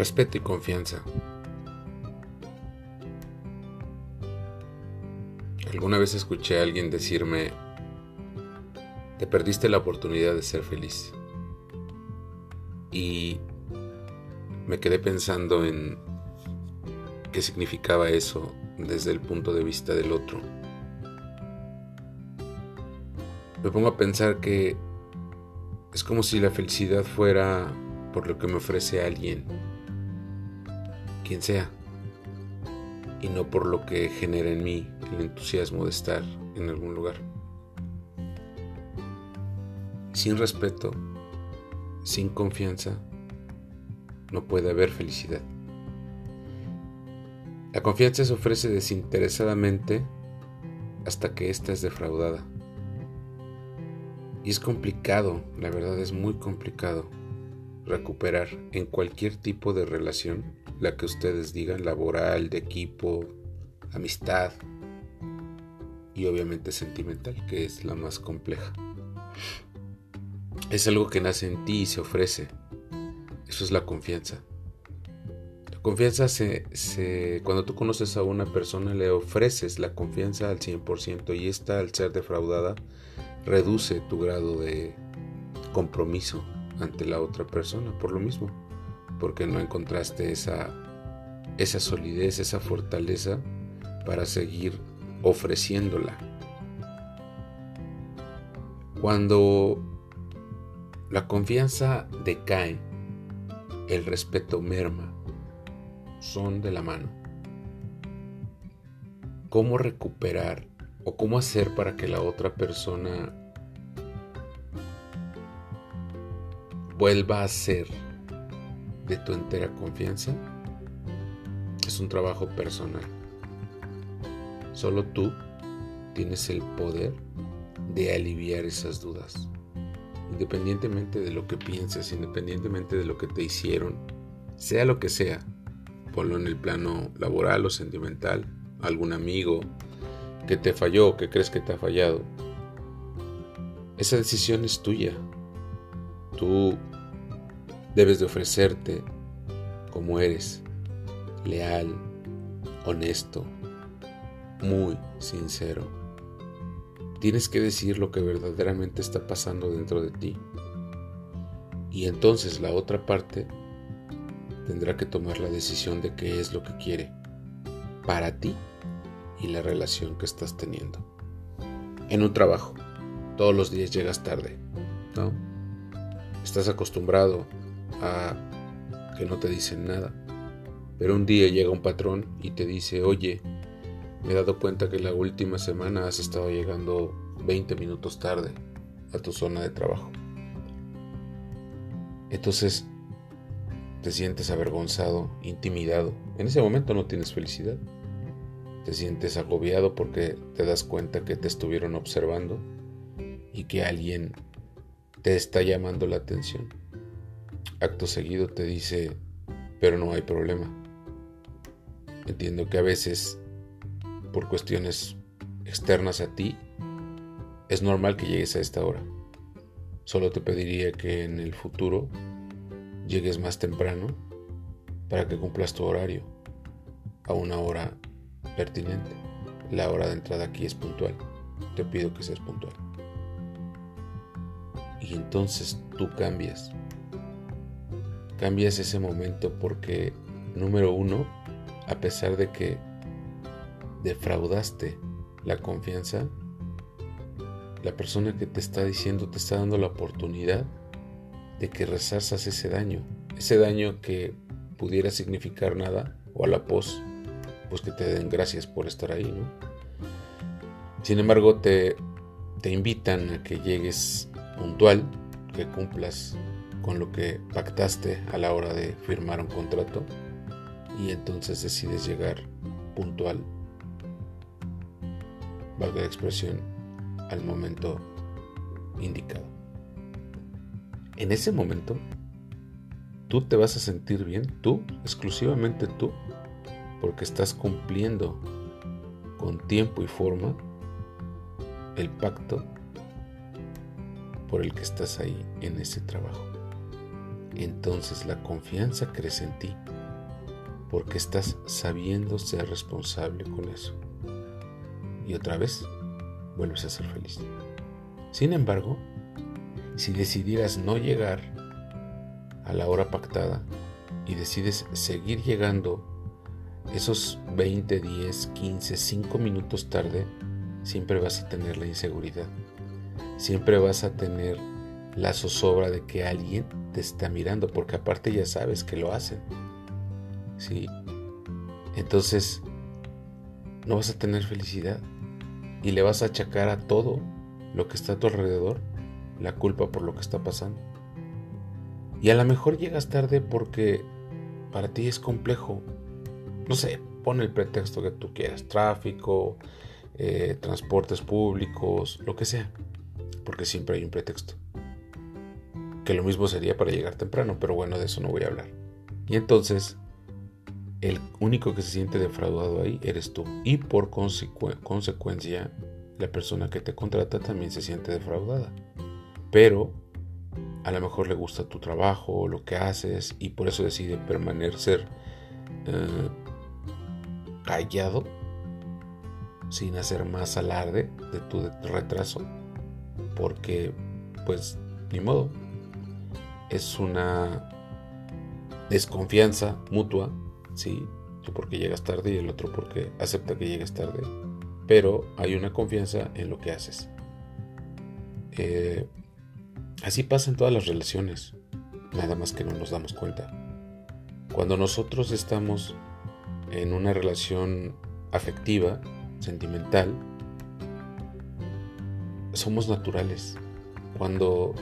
Respeto y confianza. Alguna vez escuché a alguien decirme, te perdiste la oportunidad de ser feliz. Y me quedé pensando en qué significaba eso desde el punto de vista del otro. Me pongo a pensar que es como si la felicidad fuera por lo que me ofrece alguien, quien sea, y no por lo que genera en mí el entusiasmo de estar en algún lugar. Sin respeto, sin confianza, no puede haber felicidad. La confianza se ofrece desinteresadamente hasta que ésta es defraudada. Y es complicado, la verdad es muy complicado, recuperar en cualquier tipo de relación, la que ustedes digan, laboral, de equipo, amistad y obviamente sentimental, que es la más compleja. Es algo que nace en ti y se ofrece. Eso es la confianza. La confianza se, cuando tú conoces a una persona le ofreces la confianza al 100% y esta al ser defraudada reduce tu grado de compromiso ante la otra persona por lo mismo, porque no encontraste esa, esa solidez, esa fortaleza para seguir ofreciéndola. Cuando la confianza decae, el respeto merma, son de la mano. ¿Cómo recuperar o cómo hacer para que la otra persona vuelva a ser de tu entera confianza? Es un trabajo personal. Solo tú tienes el poder de aliviar esas dudas. Independientemente de lo que pienses, independientemente de lo que te hicieron, sea lo que sea, ponlo en el plano laboral o sentimental, algún amigo, que te falló, que crees que te ha fallado. Esa decisión es tuya. Tú debes de ofrecerte como eres, leal, honesto, muy sincero. Tienes que decir lo que verdaderamente está pasando dentro de ti. Y entonces la otra parte tendrá que tomar la decisión de qué es lo que quiere para ti y la relación que estás teniendo. En un trabajo, todos los días llegas tarde, ¿no? Estás acostumbrado que no te dicen nada, pero un día llega un patrón y te dice, oye, me he dado cuenta que la última semana has estado llegando 20 minutos tarde a tu zona de trabajo. Entonces te sientes avergonzado, intimidado. En ese momento no tienes felicidad te sientes agobiado porque te das cuenta que te estuvieron observando y que alguien te está llamando la atención. Acto seguido te dice, pero no hay problema. Entiendo que a veces, por cuestiones externas a ti, es normal que llegues a esta hora. Solo te pediría que en el futuro llegues más temprano para que cumplas tu horario a una hora pertinente. La hora de entrada aquí es puntual. Te pido que seas puntual. Y entonces tú cambias. Cambias ese momento porque, número uno, a pesar de que defraudaste la confianza, la persona que te está diciendo te está dando la oportunidad de que resarzas ese daño. Ese daño que pudiera significar nada o a la pos pues que te den gracias por estar ahí, ¿no? Sin embargo, te, te invitan a que llegues puntual, que cumplas con lo que pactaste a la hora de firmar un contrato y entonces decides llegar puntual, valga la expresión, al momento indicado. En ese momento, tú te vas a sentir bien, tú, exclusivamente tú, porque estás cumpliendo con tiempo y forma el pacto por el que estás ahí en ese trabajo. Entonces la confianza crece en ti, porque estás sabiendo ser responsable con eso. Y otra vez, vuelves a ser feliz. Sin embargo, si decidieras no llegar a la hora pactada y decides seguir llegando esos 20, 10, 15, 5 minutos tarde, siempre vas a tener la inseguridad. Siempre vas a tener la zozobra de que alguien te está mirando, porque aparte ya sabes que lo hacen. ¿Sí? Entonces, no vas a tener felicidad y le vas a achacar a todo lo que está a tu alrededor la culpa por lo que está pasando. Y a lo mejor llegas tarde porque para ti es complejo. No sé, pon el pretexto que tú quieras, tráfico, eh, transportes públicos, lo que sea, porque siempre hay un pretexto. Que lo mismo sería para llegar temprano, pero bueno, de eso no voy a hablar. Y entonces, el único que se siente defraudado ahí eres tú. Y por consecuencia, la persona que te contrata también se siente defraudada. Pero a lo mejor le gusta tu trabajo, lo que haces, y por eso decide permanecer eh, callado sin hacer más alarde de tu retraso, porque pues ni modo, es una desconfianza mutua, ¿sí? Tú porque llegas tarde y el otro porque acepta que llegues tarde, pero hay una confianza en lo que haces. Eh, así pasa en todas las relaciones, nada más que no nos damos cuenta. Cuando nosotros estamos en una relación afectiva, sentimental, somos naturales. Cuando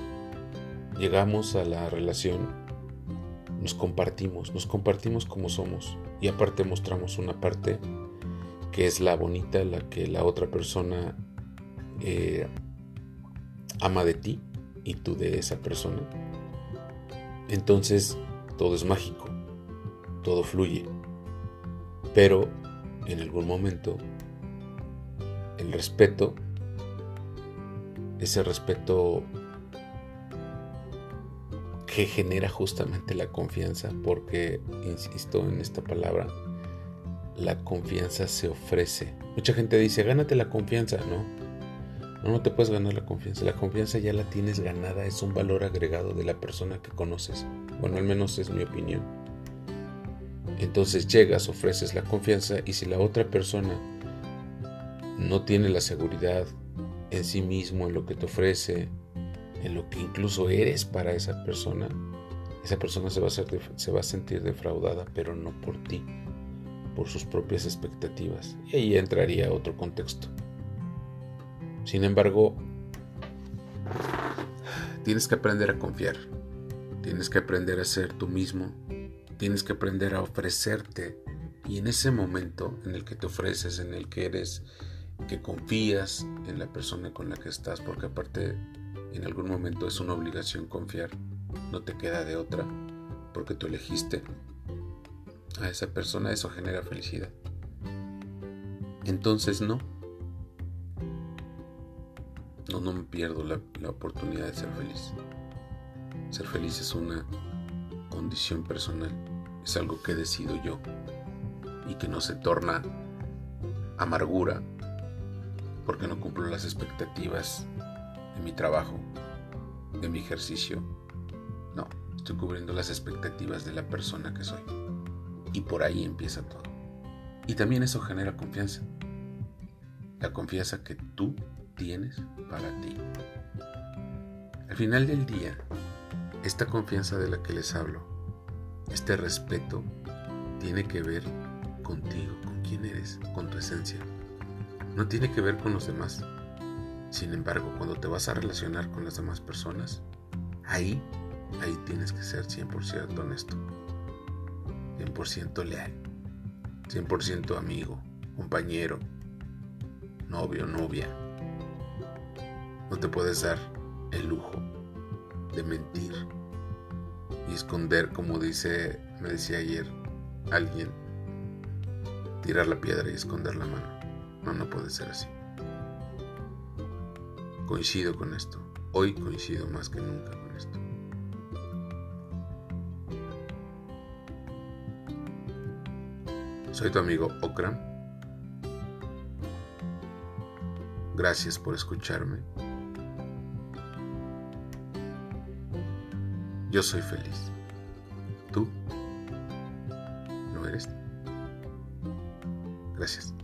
llegamos a la relación, nos compartimos, nos compartimos como somos y aparte mostramos una parte que es la bonita, la que la otra persona eh, ama de ti y tú de esa persona. Entonces todo es mágico, todo fluye. Pero en algún momento el respeto, ese respeto que genera justamente la confianza, porque, insisto en esta palabra, la confianza se ofrece. Mucha gente dice, gánate la confianza, ¿no? No, no te puedes ganar la confianza. La confianza ya la tienes ganada, es un valor agregado de la persona que conoces. Bueno, al menos es mi opinión. Entonces llegas, ofreces la confianza y si la otra persona no tiene la seguridad en sí mismo, en lo que te ofrece, en lo que incluso eres para esa persona, esa persona se va a, sentir defraudada, pero no por ti, por sus propias expectativas. Y ahí entraría otro contexto. Sin embargo, tienes que aprender a confiar, tienes que aprender a ser tú mismo, Tienes que aprender a ofrecerte y en ese momento en el que te ofreces, en el que eres, que confías en la persona con la que estás, porque aparte en algún momento es una obligación confiar, no te queda de otra, porque tú elegiste a esa persona, eso genera felicidad. Entonces no, no, no me pierdo la, la oportunidad de ser feliz. Ser feliz es una condición personal, es algo que decido yo y que no se torna amargura porque no cumplo las expectativas de mi trabajo, de mi ejercicio. No, estoy cubriendo las expectativas de la persona que soy. Y por ahí empieza todo. Y también eso genera confianza. La confianza que tú tienes para ti. Al final del día, esta confianza de la que les hablo, este respeto, tiene que ver contigo, con quién eres, con tu esencia. No tiene que ver con los demás. Sin embargo, cuando te vas a relacionar con las demás personas, ahí, ahí tienes que ser 100% honesto, 100% leal, 100% amigo, compañero, novio, novia. No te puedes dar el lujo de mentir y esconder, como dice, me decía ayer alguien, tirar la piedra y esconder la mano. No, no puede ser así. Coincido con esto. Hoy coincido más que nunca con esto. Soy tu amigo Okram. Gracias por escucharme. Yo soy feliz. ¿Tú? ¿No eres? Gracias.